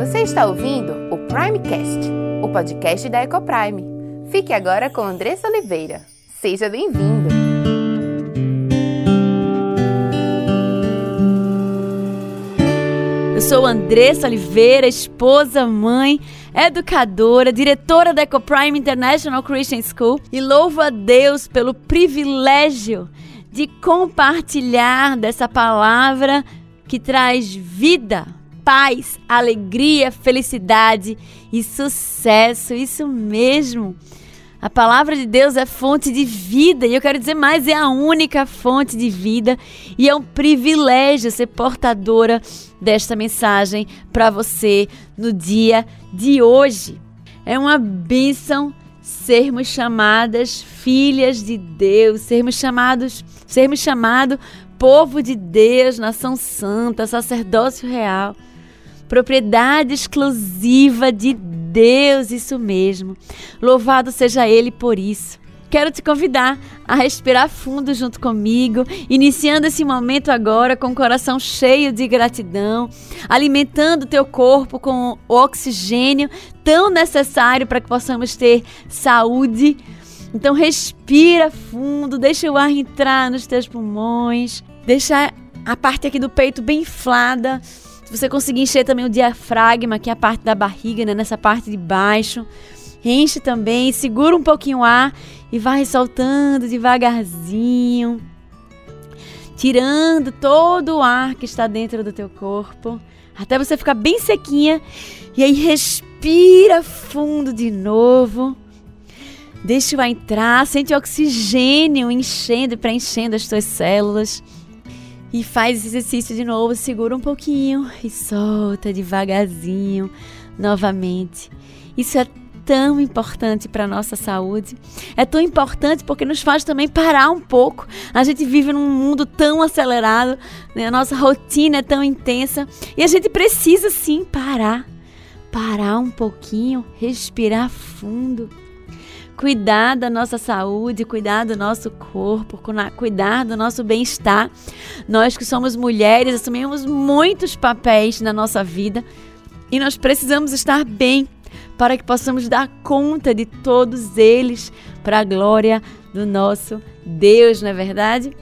Você está ouvindo o Primecast, o podcast da Ecoprime. Fique agora com Andressa Oliveira. Seja bem-vindo! Eu sou Andressa Oliveira, esposa, mãe, educadora, diretora da Ecoprime International Christian School e louvo a Deus pelo privilégio de compartilhar dessa palavra que traz vida paz, alegria, felicidade e sucesso. Isso mesmo. A palavra de Deus é fonte de vida e eu quero dizer mais, é a única fonte de vida e é um privilégio ser portadora desta mensagem para você no dia de hoje. É uma bênção sermos chamadas filhas de Deus, sermos chamados, sermos chamado povo de Deus, nação santa, sacerdócio real propriedade exclusiva de Deus, isso mesmo. Louvado seja Ele por isso. Quero te convidar a respirar fundo junto comigo, iniciando esse momento agora com o coração cheio de gratidão, alimentando teu corpo com o oxigênio tão necessário para que possamos ter saúde. Então respira fundo, deixa o ar entrar nos teus pulmões, deixa a parte aqui do peito bem inflada se você conseguir encher também o diafragma, que é a parte da barriga, né, nessa parte de baixo, enche também, segura um pouquinho o ar e vai soltando devagarzinho, tirando todo o ar que está dentro do teu corpo, até você ficar bem sequinha. E aí respira fundo de novo. Deixa o ar entrar, sente o oxigênio enchendo e preenchendo as tuas células. E faz esse exercício de novo, segura um pouquinho e solta devagarzinho novamente. Isso é tão importante para a nossa saúde. É tão importante porque nos faz também parar um pouco. A gente vive num mundo tão acelerado, né? a nossa rotina é tão intensa e a gente precisa sim parar. Parar um pouquinho, respirar fundo cuidar da nossa saúde, cuidar do nosso corpo, cuidar do nosso bem-estar. Nós que somos mulheres assumimos muitos papéis na nossa vida e nós precisamos estar bem para que possamos dar conta de todos eles para a glória do nosso Deus, não é verdade?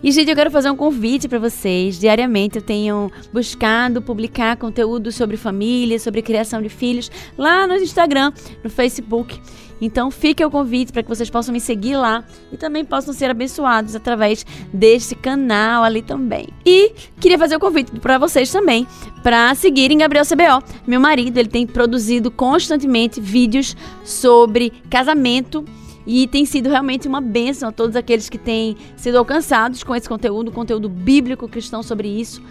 E, gente, eu quero fazer um convite para vocês. Diariamente eu tenho buscado publicar conteúdo sobre família, sobre criação de filhos lá no Instagram, no Facebook. Então fique o convite para que vocês possam me seguir lá e também possam ser abençoados através deste canal ali também. E queria fazer o convite para vocês também para seguirem Gabriel CBO. Meu marido, ele tem produzido constantemente vídeos sobre casamento e tem sido realmente uma bênção a todos aqueles que têm sido alcançados com esse conteúdo, conteúdo bíblico cristão sobre isso.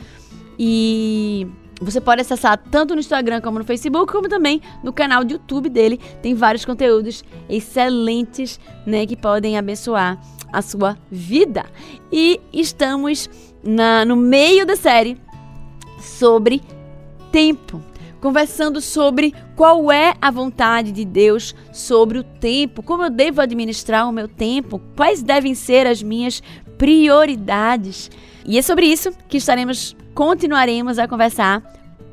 E você pode acessar tanto no Instagram como no Facebook, como também no canal do YouTube dele. Tem vários conteúdos excelentes, né, que podem abençoar a sua vida. E estamos na, no meio da série sobre tempo, conversando sobre qual é a vontade de Deus sobre o tempo, como eu devo administrar o meu tempo, quais devem ser as minhas prioridades. E é sobre isso que estaremos continuaremos a conversar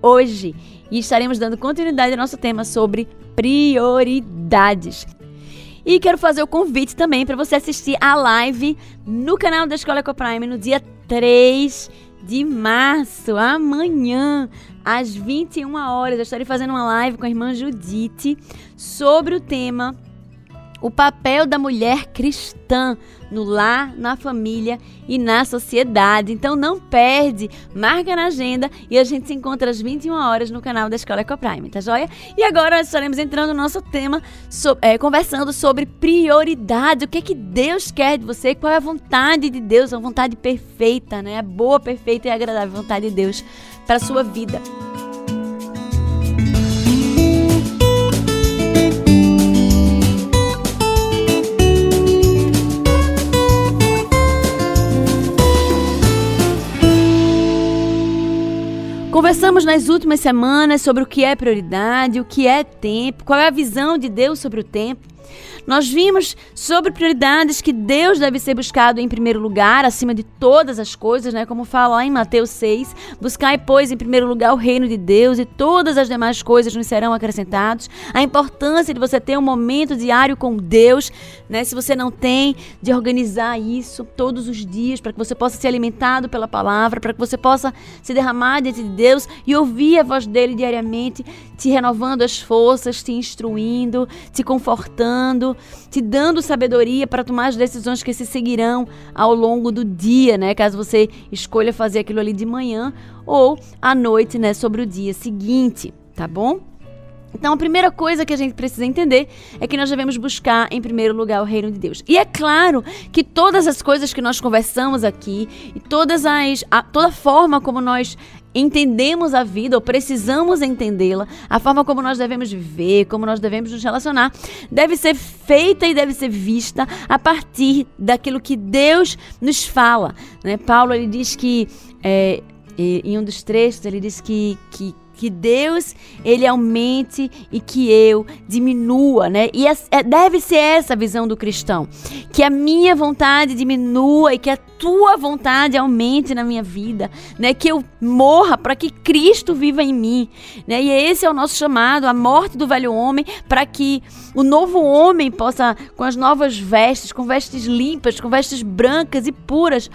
hoje e estaremos dando continuidade ao nosso tema sobre prioridades. E quero fazer o convite também para você assistir a live no canal da Escola Ecoprime no dia 3 de março, amanhã, às 21 horas. Eu estarei fazendo uma live com a irmã Judite sobre o tema o papel da mulher cristã no lar, na família e na sociedade. Então não perde, marca na agenda e a gente se encontra às 21 horas no canal da Escola Ecoprime, tá joia? E agora nós estaremos entrando no nosso tema, so, é, conversando sobre prioridade. O que é que Deus quer de você? Qual é a vontade de Deus? A vontade perfeita, né? A boa, perfeita e agradável vontade de Deus para sua vida. Conversamos nas últimas semanas sobre o que é prioridade, o que é tempo, qual é a visão de Deus sobre o tempo. Nós vimos sobre prioridades que Deus deve ser buscado em primeiro lugar, acima de todas as coisas, né? Como fala lá em Mateus 6, buscai, pois, em primeiro lugar o reino de Deus e todas as demais coisas nos serão acrescentados. A importância de você ter um momento diário com Deus, né? Se você não tem, de organizar isso todos os dias para que você possa ser alimentado pela palavra, para que você possa se derramar diante de Deus e ouvir a voz dele diariamente, te renovando as forças, te instruindo, te confortando, te dando sabedoria para tomar as decisões que se seguirão ao longo do dia, né? Caso você escolha fazer aquilo ali de manhã ou à noite, né, sobre o dia seguinte, tá bom? Então, a primeira coisa que a gente precisa entender é que nós devemos buscar, em primeiro lugar, o reino de Deus. E é claro que todas as coisas que nós conversamos aqui e todas as, a, toda a forma como nós entendemos a vida ou precisamos entendê-la, a forma como nós devemos viver, como nós devemos nos relacionar, deve ser feita e deve ser vista a partir daquilo que Deus nos fala. Né? Paulo ele diz que é, em um dos trechos ele diz que, que que Deus ele aumente e que eu diminua, né? E é, deve ser essa a visão do cristão, que a minha vontade diminua e que a tua vontade aumente na minha vida, né? Que eu morra para que Cristo viva em mim, né? E esse é o nosso chamado, a morte do velho homem, para que o novo homem possa com as novas vestes, com vestes limpas, com vestes brancas e puras,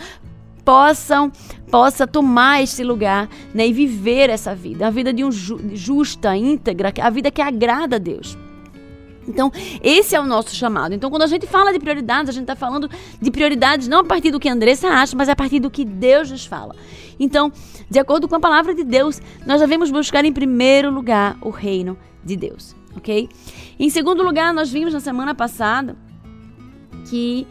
possam possa tomar esse lugar né, e viver essa vida, a vida de um ju justa, íntegra, a vida que agrada a Deus. Então, esse é o nosso chamado. Então, quando a gente fala de prioridades, a gente está falando de prioridades não a partir do que a Andressa acha, mas a partir do que Deus nos fala. Então, de acordo com a palavra de Deus, nós devemos buscar em primeiro lugar o reino de Deus, ok? Em segundo lugar, nós vimos na semana passada que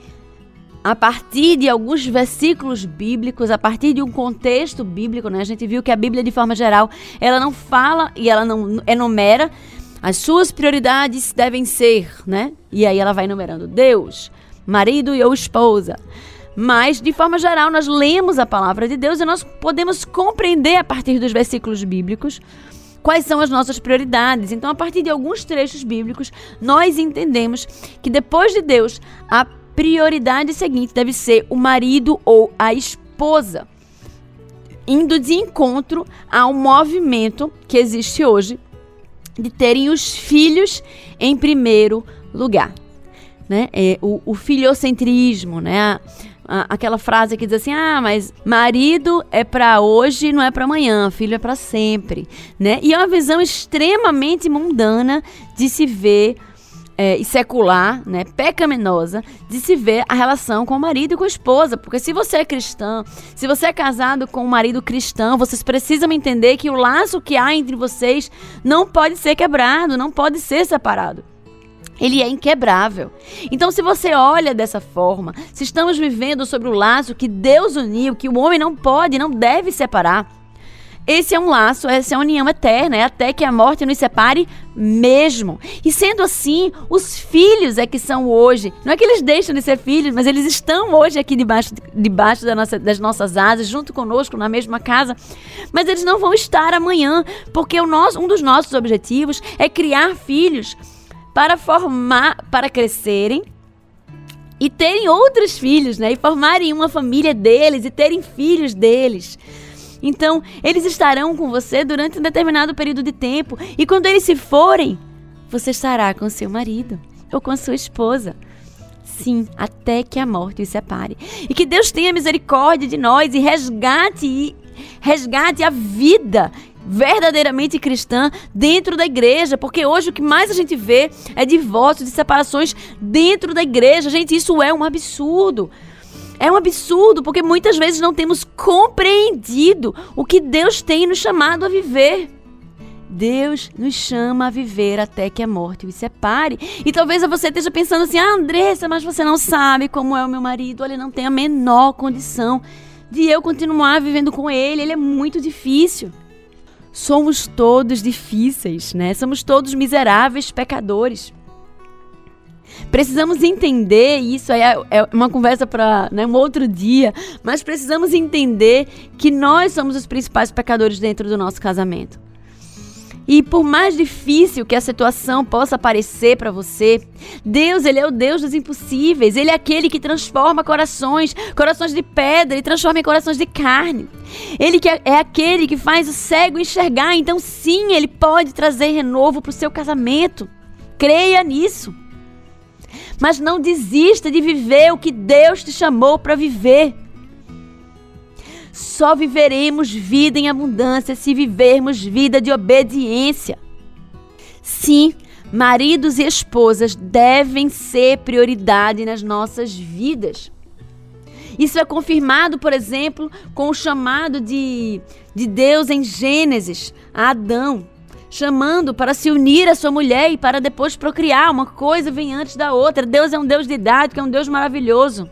a partir de alguns versículos bíblicos, a partir de um contexto bíblico, né? A gente viu que a Bíblia, de forma geral, ela não fala e ela não enumera as suas prioridades devem ser, né? E aí ela vai enumerando Deus, marido e ou esposa. Mas, de forma geral, nós lemos a palavra de Deus e nós podemos compreender a partir dos versículos bíblicos quais são as nossas prioridades. Então, a partir de alguns trechos bíblicos, nós entendemos que depois de Deus, a prioridade seguinte deve ser o marido ou a esposa, indo de encontro ao movimento que existe hoje de terem os filhos em primeiro lugar. Né? É, o, o filiocentrismo, né? A, aquela frase que diz assim: ah, mas marido é para hoje, não é para amanhã, filho é para sempre. Né? E é uma visão extremamente mundana de se ver é, e secular, né, pecaminosa, de se ver a relação com o marido e com a esposa. Porque se você é cristão, se você é casado com um marido cristão, vocês precisam entender que o laço que há entre vocês não pode ser quebrado, não pode ser separado. Ele é inquebrável. Então, se você olha dessa forma, se estamos vivendo sobre o laço que Deus uniu, que o homem não pode, não deve separar, esse é um laço, essa é uma união eterna, é até que a morte nos separe mesmo. E sendo assim, os filhos é que são hoje. Não é que eles deixam de ser filhos, mas eles estão hoje aqui debaixo, debaixo da nossa, das nossas asas, junto conosco, na mesma casa. Mas eles não vão estar amanhã, porque o nosso, um dos nossos objetivos é criar filhos para formar, para crescerem e terem outros filhos, né? E formarem uma família deles e terem filhos deles. Então, eles estarão com você durante um determinado período de tempo, e quando eles se forem, você estará com seu marido ou com sua esposa. Sim, até que a morte os separe. E que Deus tenha misericórdia de nós e resgate resgate a vida verdadeiramente cristã dentro da igreja, porque hoje o que mais a gente vê é divórcios, de separações dentro da igreja. Gente, isso é um absurdo. É um absurdo, porque muitas vezes não temos compreendido o que Deus tem nos chamado a viver. Deus nos chama a viver até que a morte os separe. E talvez você esteja pensando assim: ah, Andressa, mas você não sabe como é o meu marido. Ele não tem a menor condição de eu continuar vivendo com ele. Ele é muito difícil. Somos todos difíceis, né? Somos todos miseráveis pecadores. Precisamos entender, isso é, é uma conversa para né, um outro dia, mas precisamos entender que nós somos os principais pecadores dentro do nosso casamento. E por mais difícil que a situação possa parecer para você, Deus, ele é o Deus dos impossíveis. Ele é aquele que transforma corações, corações de pedra e transforma em corações de carne. Ele que é, é aquele que faz o cego enxergar. Então, sim, ele pode trazer renovo para o seu casamento. Creia nisso. Mas não desista de viver o que Deus te chamou para viver. Só viveremos vida em abundância se vivermos vida de obediência. Sim, maridos e esposas devem ser prioridade nas nossas vidas. Isso é confirmado, por exemplo, com o chamado de, de Deus em Gênesis a Adão, chamando para se unir à sua mulher e para depois procriar. Uma coisa vem antes da outra. Deus é um Deus de idade, que é um Deus maravilhoso.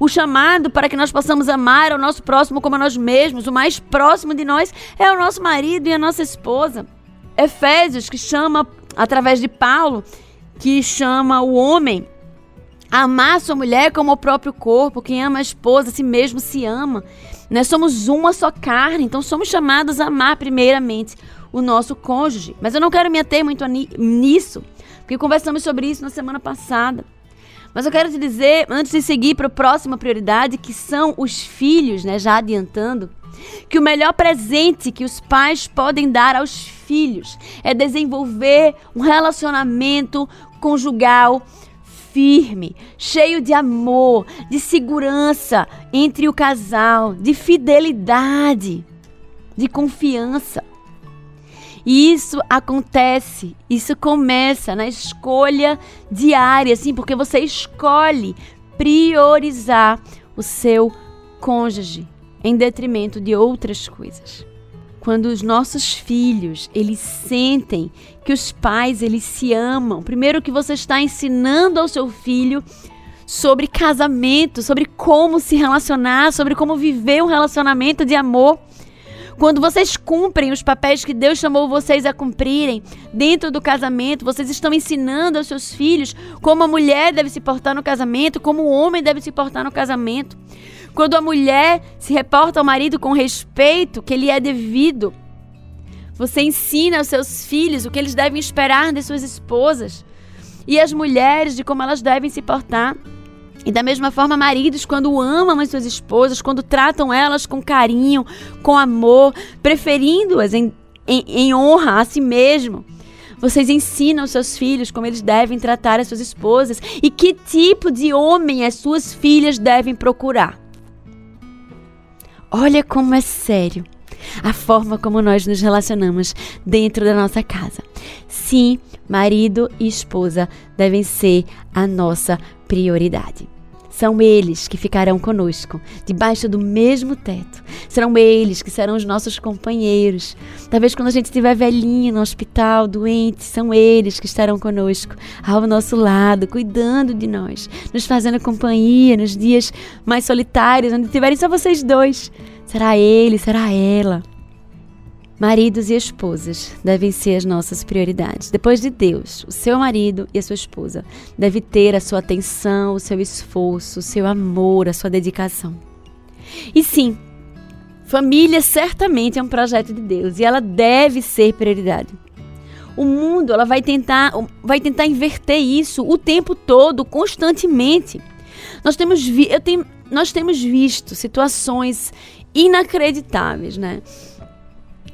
O chamado para que nós possamos amar o nosso próximo como a nós mesmos, o mais próximo de nós é o nosso marido e a nossa esposa. Efésios, que chama, através de Paulo, que chama o homem a amar sua mulher como o próprio corpo. Quem ama a esposa, a si mesmo se ama. Nós somos uma só carne, então somos chamados a amar primeiramente o nosso cônjuge. Mas eu não quero me ater muito nisso, porque conversamos sobre isso na semana passada. Mas eu quero te dizer, antes de seguir para a próxima prioridade, que são os filhos, né? Já adiantando, que o melhor presente que os pais podem dar aos filhos é desenvolver um relacionamento conjugal firme, cheio de amor, de segurança entre o casal, de fidelidade, de confiança. E isso acontece, isso começa na escolha diária, assim, porque você escolhe priorizar o seu cônjuge em detrimento de outras coisas. Quando os nossos filhos, eles sentem que os pais, eles se amam. Primeiro que você está ensinando ao seu filho sobre casamento, sobre como se relacionar, sobre como viver um relacionamento de amor. Quando vocês cumprem os papéis que Deus chamou vocês a cumprirem dentro do casamento, vocês estão ensinando aos seus filhos como a mulher deve se portar no casamento, como o homem deve se portar no casamento. Quando a mulher se reporta ao marido com respeito que lhe é devido, você ensina aos seus filhos o que eles devem esperar de suas esposas e as mulheres de como elas devem se portar. E da mesma forma, maridos, quando amam as suas esposas, quando tratam elas com carinho, com amor, preferindo-as em, em, em honra a si mesmo. Vocês ensinam aos seus filhos como eles devem tratar as suas esposas e que tipo de homem as suas filhas devem procurar. Olha como é sério a forma como nós nos relacionamos dentro da nossa casa. Sim, marido e esposa devem ser a nossa prioridade. São eles que ficarão conosco, debaixo do mesmo teto. Serão eles que serão os nossos companheiros. Talvez quando a gente estiver velhinho no hospital, doente, são eles que estarão conosco, ao nosso lado, cuidando de nós, nos fazendo companhia nos dias mais solitários, onde tiverem só vocês dois. Será ele, será ela. Maridos e esposas devem ser as nossas prioridades. Depois de Deus, o seu marido e a sua esposa deve ter a sua atenção, o seu esforço, o seu amor, a sua dedicação. E sim, família certamente é um projeto de Deus e ela deve ser prioridade. O mundo ela vai tentar, vai tentar inverter isso o tempo todo, constantemente. Nós temos, vi, eu tenho, nós temos visto situações inacreditáveis, né?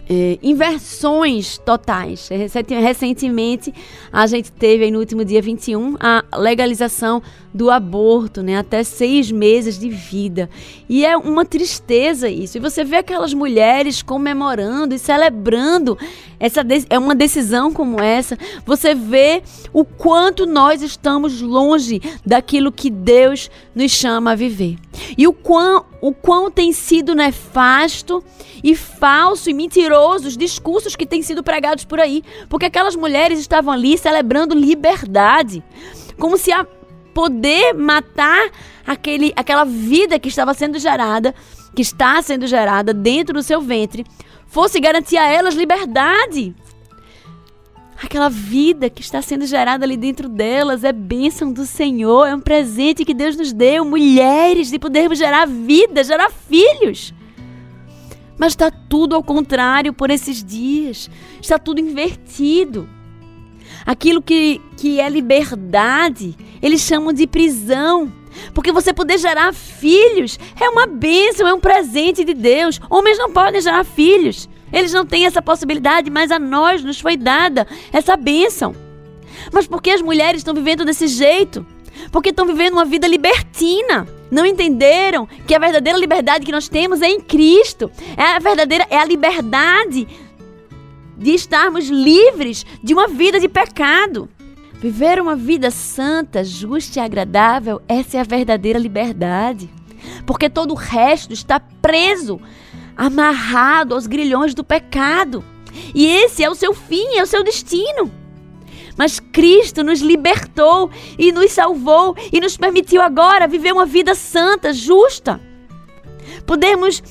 É, inversões totais. Recentemente, a gente teve no último dia 21 a legalização do aborto, né? Até seis meses de vida. E é uma tristeza isso. E você vê aquelas mulheres comemorando e celebrando essa é uma decisão como essa. Você vê o quanto nós estamos longe daquilo que Deus nos chama a viver. E o quão, o quão tem sido nefasto e falso e mentiroso os discursos que têm sido pregados por aí. Porque aquelas mulheres estavam ali celebrando liberdade. Como se a poder matar aquele, aquela vida que estava sendo gerada, que está sendo gerada dentro do seu ventre, fosse garantir a elas liberdade. Aquela vida que está sendo gerada ali dentro delas é bênção do Senhor, é um presente que Deus nos deu, mulheres, de podermos gerar vida, gerar filhos. Mas está tudo ao contrário por esses dias. Está tudo invertido. Aquilo que, que é liberdade, eles chamam de prisão. Porque você poder gerar filhos é uma bênção, é um presente de Deus. Homens não podem gerar filhos. Eles não têm essa possibilidade, mas a nós nos foi dada essa bênção. Mas por que as mulheres estão vivendo desse jeito? Porque estão vivendo uma vida libertina. Não entenderam que a verdadeira liberdade que nós temos é em Cristo. É a verdadeira é a liberdade de estarmos livres de uma vida de pecado. Viver uma vida santa, justa e agradável, essa é a verdadeira liberdade. Porque todo o resto está preso, amarrado aos grilhões do pecado. E esse é o seu fim, é o seu destino. Mas Cristo nos libertou e nos salvou e nos permitiu agora viver uma vida santa, justa. Podemos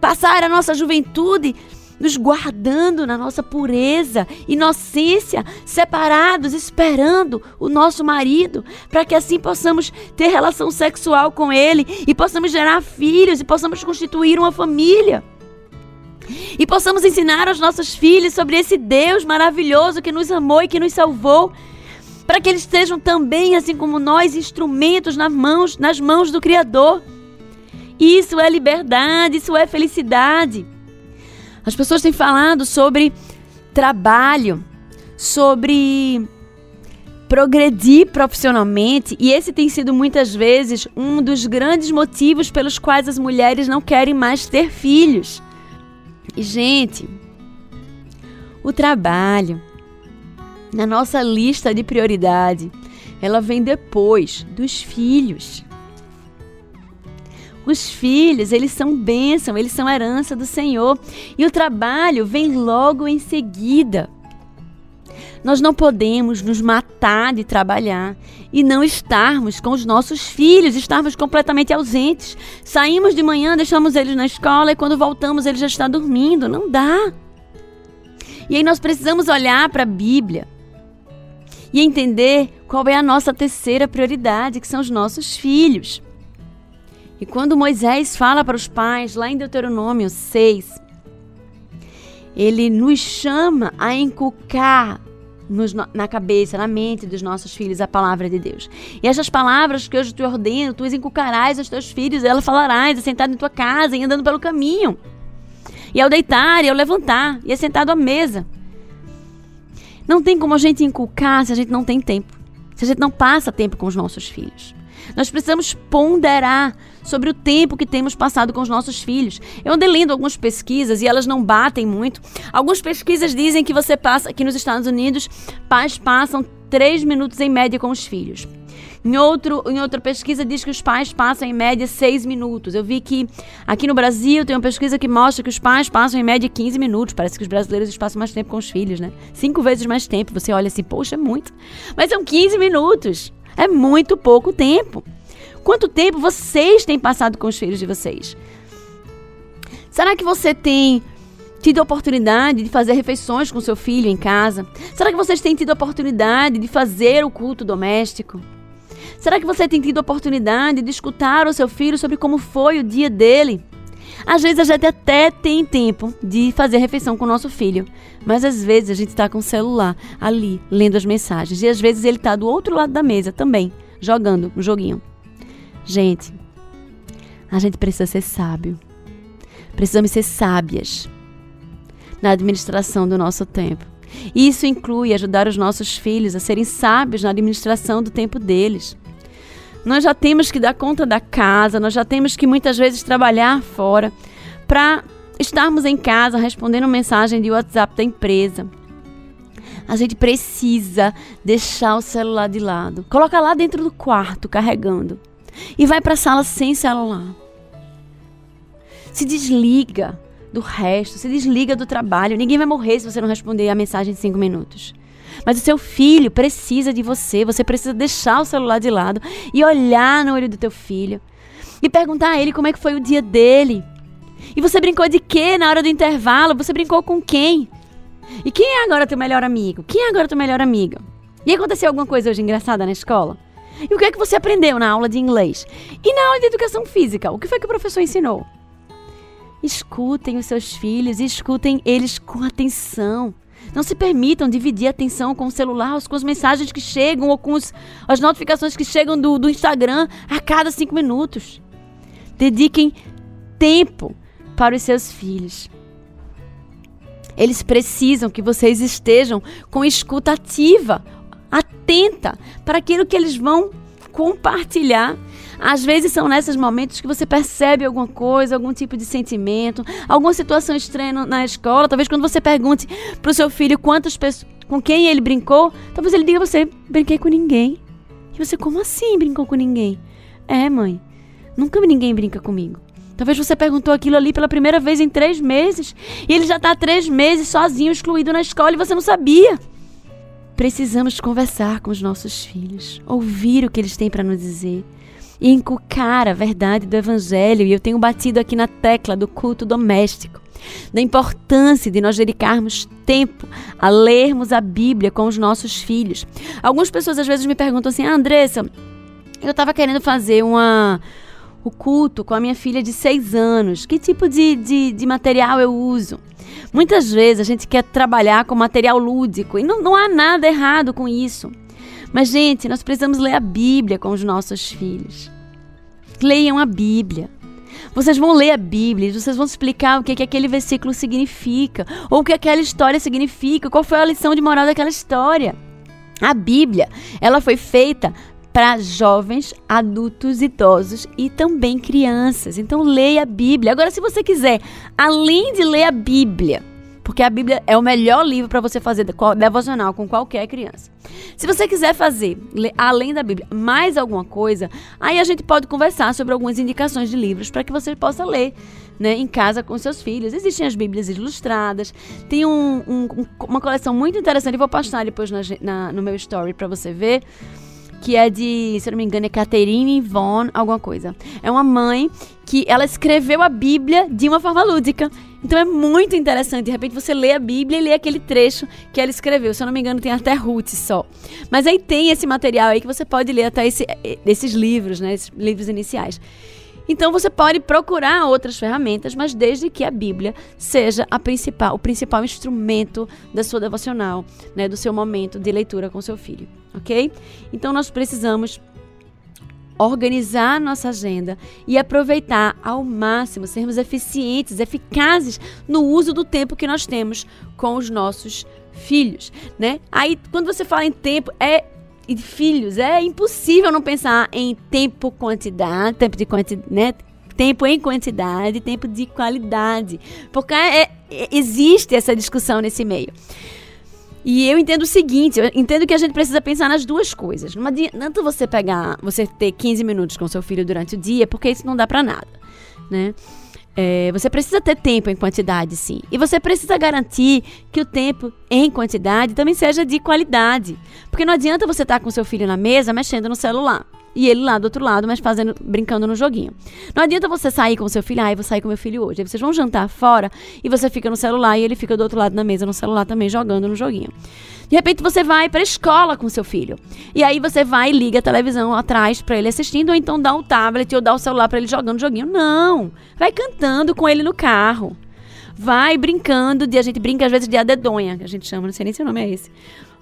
passar a nossa juventude nos guardando na nossa pureza, inocência, separados, esperando o nosso marido, para que assim possamos ter relação sexual com ele e possamos gerar filhos e possamos constituir uma família. E possamos ensinar aos nossos filhos sobre esse Deus maravilhoso que nos amou e que nos salvou, para que eles sejam também, assim como nós, instrumentos nas mãos, nas mãos do Criador. Isso é liberdade, isso é felicidade. As pessoas têm falado sobre trabalho, sobre progredir profissionalmente, e esse tem sido muitas vezes um dos grandes motivos pelos quais as mulheres não querem mais ter filhos. E, gente, o trabalho, na nossa lista de prioridade, ela vem depois dos filhos. Os filhos, eles são bênção, eles são herança do Senhor. E o trabalho vem logo em seguida. Nós não podemos nos matar de trabalhar e não estarmos com os nossos filhos, estarmos completamente ausentes. Saímos de manhã, deixamos eles na escola e quando voltamos ele já está dormindo. Não dá. E aí nós precisamos olhar para a Bíblia e entender qual é a nossa terceira prioridade, que são os nossos filhos. E quando Moisés fala para os pais, lá em Deuteronômio 6, ele nos chama a inculcar nos, na cabeça, na mente dos nossos filhos a palavra de Deus. E essas palavras que hoje te ordeno, tu as inculcarás aos teus filhos, ela falarás, sentado em tua casa e andando pelo caminho. E ao deitar, e ao levantar, e é sentado à mesa. Não tem como a gente inculcar se a gente não tem tempo. Se a gente não passa tempo com os nossos filhos. Nós precisamos ponderar sobre o tempo que temos passado com os nossos filhos. Eu andei lendo algumas pesquisas e elas não batem muito. Algumas pesquisas dizem que você passa, aqui nos Estados Unidos, pais passam três minutos em média com os filhos. Em, outro, em outra pesquisa diz que os pais passam em média seis minutos. Eu vi que aqui no Brasil tem uma pesquisa que mostra que os pais passam em média 15 minutos. Parece que os brasileiros passam mais tempo com os filhos, né? Cinco vezes mais tempo. Você olha assim, poxa, é muito. Mas são 15 minutos. É muito pouco tempo. Quanto tempo vocês têm passado com os filhos de vocês? Será que você tem tido a oportunidade de fazer refeições com seu filho em casa? Será que vocês têm tido a oportunidade de fazer o culto doméstico? Será que você tem tido a oportunidade de escutar o seu filho sobre como foi o dia dele? Às vezes a gente até tem tempo de fazer refeição com o nosso filho, mas às vezes a gente está com o celular ali, lendo as mensagens, e às vezes ele está do outro lado da mesa também, jogando um joguinho. Gente, a gente precisa ser sábio. Precisamos ser sábias na administração do nosso tempo. Isso inclui ajudar os nossos filhos a serem sábios na administração do tempo deles. Nós já temos que dar conta da casa, nós já temos que muitas vezes trabalhar fora para estarmos em casa respondendo mensagem de WhatsApp da empresa. A gente precisa deixar o celular de lado. Coloca lá dentro do quarto carregando e vai para a sala sem celular. Se desliga do resto, se desliga do trabalho. Ninguém vai morrer se você não responder a mensagem de cinco minutos. Mas o seu filho precisa de você. Você precisa deixar o celular de lado e olhar no olho do teu filho e perguntar a ele como é que foi o dia dele. E você brincou de quê na hora do intervalo? Você brincou com quem? E quem é agora teu melhor amigo? Quem é agora teu melhor amiga? E aconteceu alguma coisa hoje engraçada na escola? E o que é que você aprendeu na aula de inglês? E na aula de educação física? O que foi que o professor ensinou? Escutem os seus filhos, escutem eles com atenção. Não se permitam dividir a atenção com o celular, com as mensagens que chegam ou com os, as notificações que chegam do, do Instagram a cada cinco minutos. Dediquem tempo para os seus filhos. Eles precisam que vocês estejam com escuta ativa, atenta para aquilo que eles vão compartilhar às vezes são nesses momentos que você percebe alguma coisa, algum tipo de sentimento, alguma situação estranha na escola. Talvez quando você pergunte para o seu filho quantas pessoas, com quem ele brincou, talvez ele diga a você: brinquei com ninguém. E você, como assim brincou com ninguém? É, mãe, nunca ninguém brinca comigo. Talvez você perguntou aquilo ali pela primeira vez em três meses e ele já está três meses sozinho, excluído na escola e você não sabia. Precisamos conversar com os nossos filhos, ouvir o que eles têm para nos dizer e encucar a verdade do Evangelho. E eu tenho batido aqui na tecla do culto doméstico, da importância de nós dedicarmos tempo a lermos a Bíblia com os nossos filhos. Algumas pessoas às vezes me perguntam assim: ah, Andressa, eu estava querendo fazer uma o culto com a minha filha de seis anos. Que tipo de, de, de, material eu uso? Muitas vezes a gente quer trabalhar com material lúdico e não, não há nada errado com isso. Mas, gente, nós precisamos ler a Bíblia com os nossos filhos. Leiam a Bíblia. Vocês vão ler a Bíblia, vocês vão explicar o que, que aquele versículo significa, ou o que aquela história significa, qual foi a lição de moral daquela história. A Bíblia, ela foi feita para jovens, adultos, idosos e também crianças. Então leia a Bíblia. Agora, se você quiser, além de ler a Bíblia, porque a Bíblia é o melhor livro para você fazer devocional com qualquer criança. Se você quiser fazer, além da Bíblia, mais alguma coisa, aí a gente pode conversar sobre algumas indicações de livros para que você possa ler. Né, em casa com seus filhos. Existem as Bíblias ilustradas, tem um, um, uma coleção muito interessante, eu vou postar depois na, na, no meu story para você ver que é de, se não me engano, é Catherine Von, alguma coisa. É uma mãe que ela escreveu a Bíblia de uma forma lúdica. Então é muito interessante. De repente você lê a Bíblia e lê aquele trecho que ela escreveu. Se eu não me engano, tem até Ruth só. Mas aí tem esse material aí que você pode ler até esse, esses livros, né? Esses livros iniciais. Então você pode procurar outras ferramentas, mas desde que a Bíblia seja a principal, o principal instrumento da sua devocional, né, do seu momento de leitura com seu filho, ok? Então nós precisamos organizar nossa agenda e aproveitar ao máximo, sermos eficientes, eficazes no uso do tempo que nós temos com os nossos filhos, né? Aí, quando você fala em tempo, é e filhos, é impossível não pensar em tempo, quantidade, tempo de quantidade, né? Tempo em quantidade, tempo de qualidade, porque é, é, existe essa discussão nesse meio. E eu entendo o seguinte, eu entendo que a gente precisa pensar nas duas coisas. Não adianta você pegar, você ter 15 minutos com seu filho durante o dia, porque isso não dá para nada, né? É, você precisa ter tempo em quantidade, sim. E você precisa garantir que o tempo em quantidade também seja de qualidade. Porque não adianta você estar com seu filho na mesa mexendo no celular e ele lá do outro lado, mas fazendo, brincando no joguinho. Não adianta você sair com seu filho, ah, eu vou sair com meu filho hoje. Aí vocês vão jantar fora e você fica no celular e ele fica do outro lado da mesa no celular também jogando no joguinho. De repente você vai para a escola com seu filho. E aí você vai e liga a televisão atrás para ele assistindo, ou então dá o tablet ou dá o celular para ele jogando joguinho. Não! Vai cantando com ele no carro. Vai brincando, de, a gente brinca às vezes de adedonha, que a gente chama, não sei nem se o nome é esse.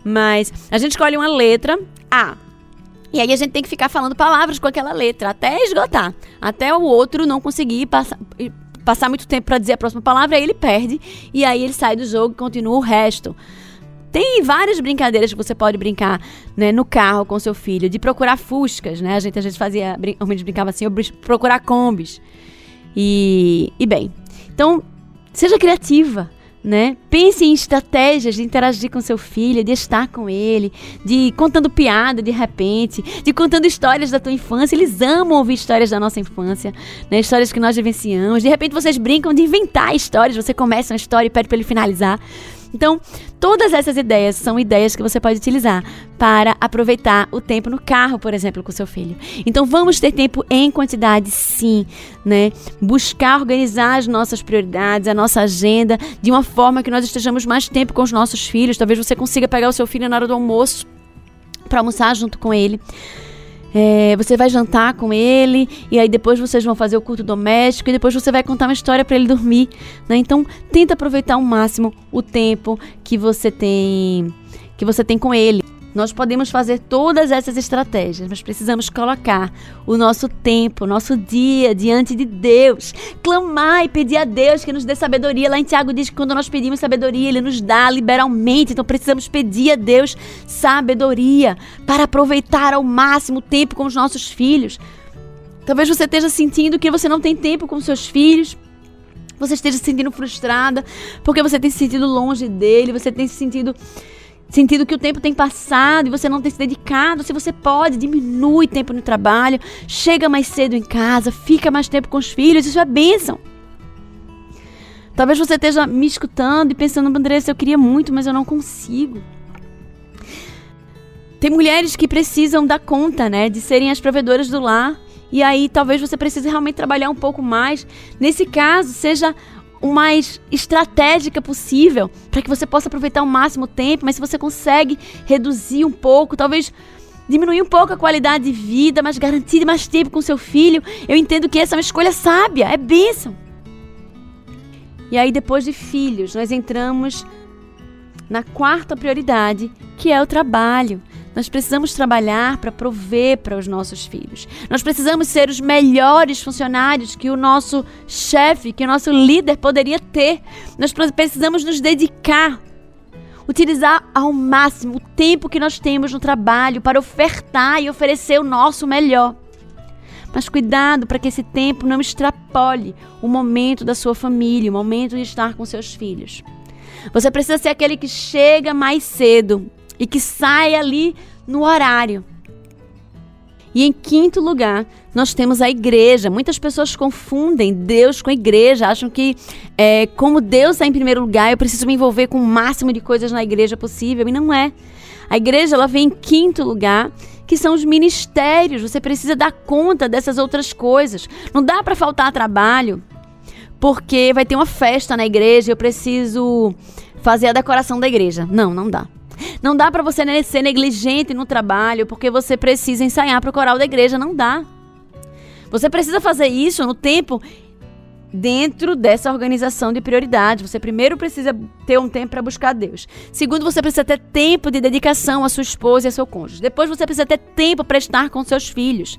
Mas a gente escolhe uma letra A. E aí a gente tem que ficar falando palavras com aquela letra até esgotar, até o outro não conseguir passar, passar muito tempo para dizer a próxima palavra, aí ele perde e aí ele sai do jogo e continua o resto. Tem várias brincadeiras que você pode brincar né, no carro com seu filho, de procurar fuscas, né? A gente a gente fazia, a gente brincava assim, procurar combis. E, e bem, então seja criativa, né? Pense em estratégias de interagir com seu filho, de estar com ele, de contando piada de repente, de contando histórias da tua infância. Eles amam ouvir histórias da nossa infância, né? Histórias que nós vivenciamos. De repente vocês brincam de inventar histórias, você começa uma história e pede para ele finalizar. Então, todas essas ideias são ideias que você pode utilizar para aproveitar o tempo no carro, por exemplo, com seu filho. Então, vamos ter tempo em quantidade, sim, né? Buscar organizar as nossas prioridades, a nossa agenda, de uma forma que nós estejamos mais tempo com os nossos filhos. Talvez você consiga pegar o seu filho na hora do almoço para almoçar junto com ele. É, você vai jantar com ele e aí depois vocês vão fazer o culto doméstico e depois você vai contar uma história para ele dormir, né? Então tenta aproveitar ao máximo o tempo que você tem que você tem com ele. Nós podemos fazer todas essas estratégias, mas precisamos colocar o nosso tempo, o nosso dia diante de Deus. Clamar e pedir a Deus que nos dê sabedoria. Lá em Tiago diz que quando nós pedimos sabedoria, Ele nos dá liberalmente. Então precisamos pedir a Deus sabedoria para aproveitar ao máximo o tempo com os nossos filhos. Talvez você esteja sentindo que você não tem tempo com seus filhos. Você esteja se sentindo frustrada porque você tem se sentido longe dele, você tem se sentido sentido que o tempo tem passado e você não tem se dedicado. Se você pode, diminui tempo no trabalho, chega mais cedo em casa, fica mais tempo com os filhos, isso é bênção. Talvez você esteja me escutando e pensando, Andressa, eu queria muito, mas eu não consigo. Tem mulheres que precisam dar conta, né, de serem as provedoras do lar. E aí talvez você precise realmente trabalhar um pouco mais. Nesse caso, seja o mais estratégica possível para que você possa aproveitar o máximo tempo, mas se você consegue reduzir um pouco, talvez diminuir um pouco a qualidade de vida, mas garantir mais tempo com seu filho, eu entendo que essa é uma escolha sábia, é bênção. E aí depois de filhos, nós entramos na quarta prioridade, que é o trabalho. Nós precisamos trabalhar para prover para os nossos filhos. Nós precisamos ser os melhores funcionários que o nosso chefe, que o nosso líder poderia ter. Nós precisamos nos dedicar, utilizar ao máximo o tempo que nós temos no trabalho para ofertar e oferecer o nosso melhor. Mas cuidado para que esse tempo não extrapole o momento da sua família, o momento de estar com seus filhos. Você precisa ser aquele que chega mais cedo e que sai ali no horário. E em quinto lugar, nós temos a igreja. Muitas pessoas confundem Deus com a igreja, acham que, é, como Deus está em primeiro lugar, eu preciso me envolver com o máximo de coisas na igreja possível. E não é. A igreja ela vem em quinto lugar, que são os ministérios. Você precisa dar conta dessas outras coisas. Não dá para faltar trabalho, porque vai ter uma festa na igreja e eu preciso fazer a decoração da igreja. Não, não dá. Não dá para você ser negligente no trabalho porque você precisa ensaiar para o coral da igreja. Não dá. Você precisa fazer isso no tempo dentro dessa organização de prioridades. Você primeiro precisa ter um tempo para buscar Deus. Segundo, você precisa ter tempo de dedicação à sua esposa e ao seu cônjuge. Depois, você precisa ter tempo para estar com seus filhos.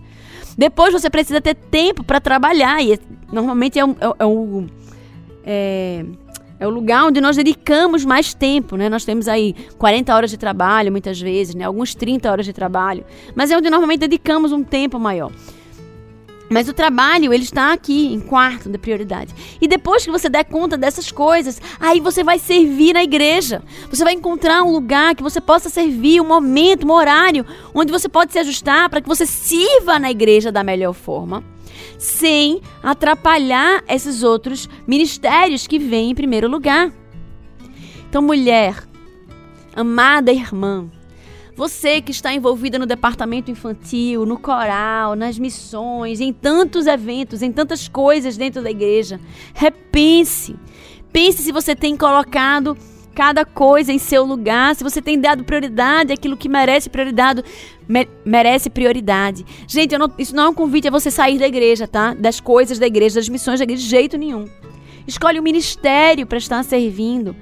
Depois, você precisa ter tempo para trabalhar. E normalmente é, um, é, um, é, é o lugar onde nós dedicamos mais tempo, né? Nós temos aí 40 horas de trabalho, muitas vezes, né? Alguns 30 horas de trabalho. Mas é onde normalmente dedicamos um tempo maior. Mas o trabalho, ele está aqui em quarto de prioridade. E depois que você der conta dessas coisas, aí você vai servir na igreja. Você vai encontrar um lugar que você possa servir, um momento, um horário, onde você pode se ajustar para que você sirva na igreja da melhor forma sem atrapalhar esses outros ministérios que vêm em primeiro lugar. Então, mulher, amada irmã, você que está envolvida no departamento infantil, no coral, nas missões, em tantos eventos, em tantas coisas dentro da igreja, repense. Pense se você tem colocado cada coisa em seu lugar, se você tem dado prioridade àquilo que merece prioridade, me, merece prioridade. Gente, não, isso não é um convite a você sair da igreja, tá? Das coisas da igreja, das missões da igreja, de jeito nenhum. Escolhe um ministério para estar servindo.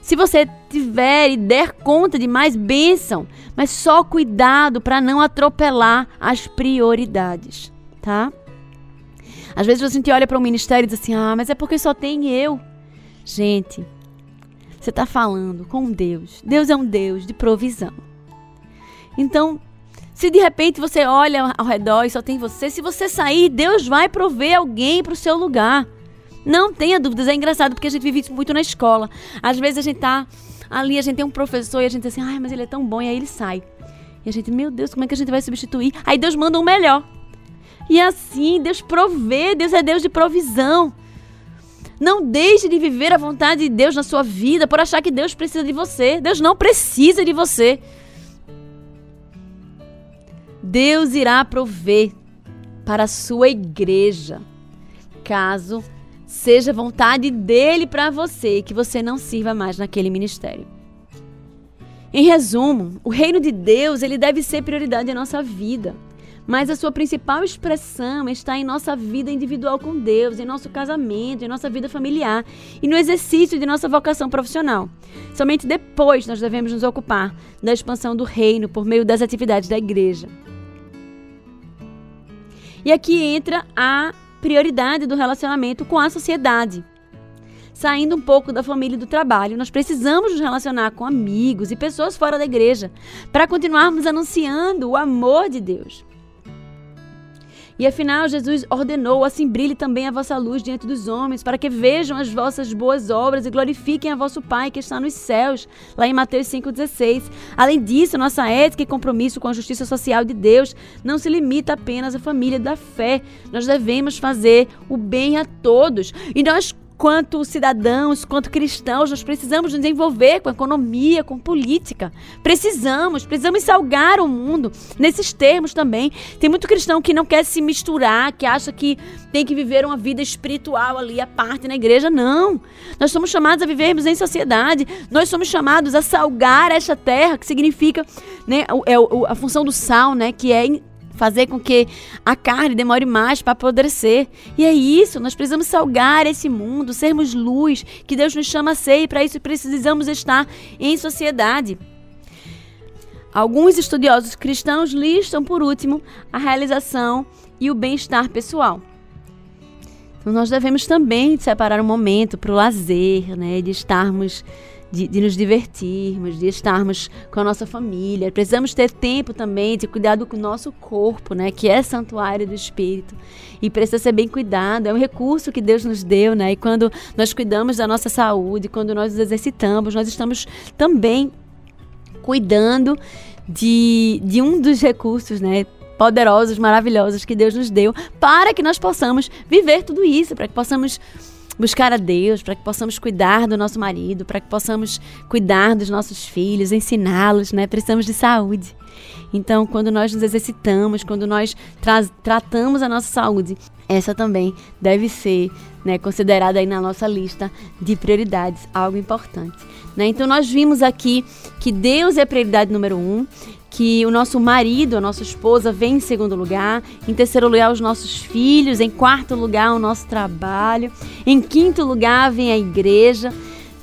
Se você tiver e der conta de mais bênção, mas só cuidado para não atropelar as prioridades, tá? Às vezes a gente olha para um ministério e diz assim: ah, mas é porque só tem eu. Gente, você está falando com Deus. Deus é um Deus de provisão. Então, se de repente você olha ao redor e só tem você, se você sair, Deus vai prover alguém para o seu lugar. Não tenha dúvidas. É engraçado porque a gente vive isso muito na escola. Às vezes a gente tá ali, a gente tem um professor e a gente diz assim, ai, mas ele é tão bom, e aí ele sai. E a gente, meu Deus, como é que a gente vai substituir? Aí Deus manda um melhor. E assim, Deus provê, Deus é Deus de provisão. Não deixe de viver a vontade de Deus na sua vida por achar que Deus precisa de você. Deus não precisa de você. Deus irá prover para a sua igreja, caso seja vontade dele para você que você não sirva mais naquele ministério. Em resumo, o reino de Deus ele deve ser prioridade em nossa vida. Mas a sua principal expressão está em nossa vida individual com Deus, em nosso casamento, em nossa vida familiar e no exercício de nossa vocação profissional. Somente depois nós devemos nos ocupar da expansão do reino por meio das atividades da igreja. E aqui entra a prioridade do relacionamento com a sociedade. Saindo um pouco da família e do trabalho, nós precisamos nos relacionar com amigos e pessoas fora da igreja para continuarmos anunciando o amor de Deus. E afinal, Jesus ordenou: assim brilhe também a vossa luz diante dos homens, para que vejam as vossas boas obras e glorifiquem a vosso Pai que está nos céus. Lá em Mateus 5,16. Além disso, nossa ética e compromisso com a justiça social de Deus não se limita apenas à família da fé. Nós devemos fazer o bem a todos. E nós quanto cidadãos, quanto cristãos, nós precisamos nos envolver com economia, com política. Precisamos, precisamos salgar o mundo nesses termos também. Tem muito cristão que não quer se misturar, que acha que tem que viver uma vida espiritual ali à parte na igreja. Não. Nós somos chamados a vivermos em sociedade. Nós somos chamados a salgar esta terra, que significa, né, é a função do sal, né, que é fazer com que a carne demore mais para apodrecer. E é isso, nós precisamos salgar esse mundo, sermos luz, que Deus nos chama a ser, e para isso precisamos estar em sociedade. Alguns estudiosos cristãos listam, por último, a realização e o bem-estar pessoal. Então, nós devemos também separar um momento para o lazer, né, de estarmos de, de, nos divertirmos, de estarmos com a nossa família. Precisamos ter tempo também de cuidado com o nosso corpo, né? Que é santuário do Espírito. E precisa ser bem cuidado. É um recurso que Deus nos deu, né? E quando nós cuidamos da nossa saúde, quando nós nos exercitamos, nós estamos também cuidando de, de um dos recursos, né? Poderosos, maravilhosos que Deus nos deu para que nós possamos viver tudo isso, para que possamos buscar a Deus, para que possamos cuidar do nosso marido, para que possamos cuidar dos nossos filhos, ensiná-los, né? Precisamos de saúde. Então, quando nós nos exercitamos, quando nós tra tratamos a nossa saúde, essa também deve ser né, considerada aí na nossa lista de prioridades, algo importante. Né? Então, nós vimos aqui que Deus é prioridade número um, que o nosso marido, a nossa esposa, vem em segundo lugar. Em terceiro lugar, os nossos filhos. Em quarto lugar, o nosso trabalho. Em quinto lugar, vem a igreja.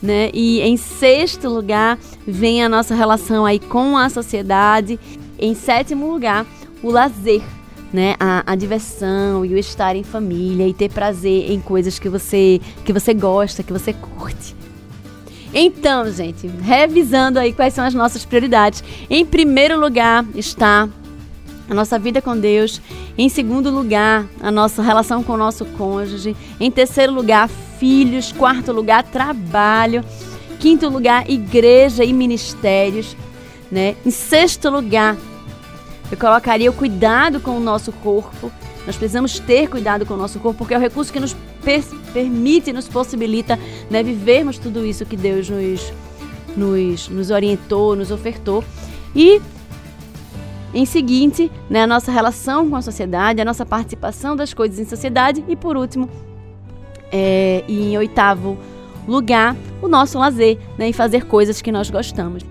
Né? E em sexto lugar, vem a nossa relação aí com a sociedade. Em sétimo lugar, o lazer. Né, a, a, diversão e o estar em família e ter prazer em coisas que você que você gosta, que você curte. Então, gente, revisando aí quais são as nossas prioridades. Em primeiro lugar está a nossa vida com Deus. Em segundo lugar, a nossa relação com o nosso cônjuge. Em terceiro lugar, filhos. Quarto lugar, trabalho. Quinto lugar, igreja e ministérios. Né? Em sexto lugar, eu colocaria o cuidado com o nosso corpo. Nós precisamos ter cuidado com o nosso corpo, porque é o recurso que nos per permite, nos possibilita né, vivermos tudo isso que Deus nos, nos, nos orientou, nos ofertou. E em seguinte, né, a nossa relação com a sociedade, a nossa participação das coisas em sociedade e por último, é, e em oitavo lugar, o nosso lazer, né, em fazer coisas que nós gostamos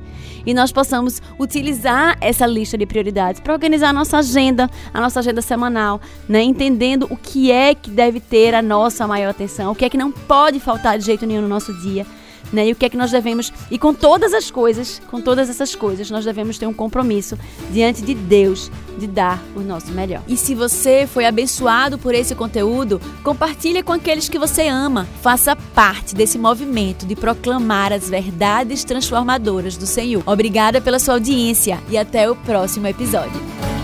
e nós possamos utilizar essa lista de prioridades para organizar a nossa agenda, a nossa agenda semanal, né? entendendo o que é que deve ter a nossa maior atenção, o que é que não pode faltar de jeito nenhum no nosso dia né? E o que é que nós devemos e com todas as coisas, com todas essas coisas, nós devemos ter um compromisso diante de Deus de dar o nosso melhor. E se você foi abençoado por esse conteúdo, compartilhe com aqueles que você ama. Faça parte desse movimento de proclamar as verdades transformadoras do Senhor. Obrigada pela sua audiência e até o próximo episódio.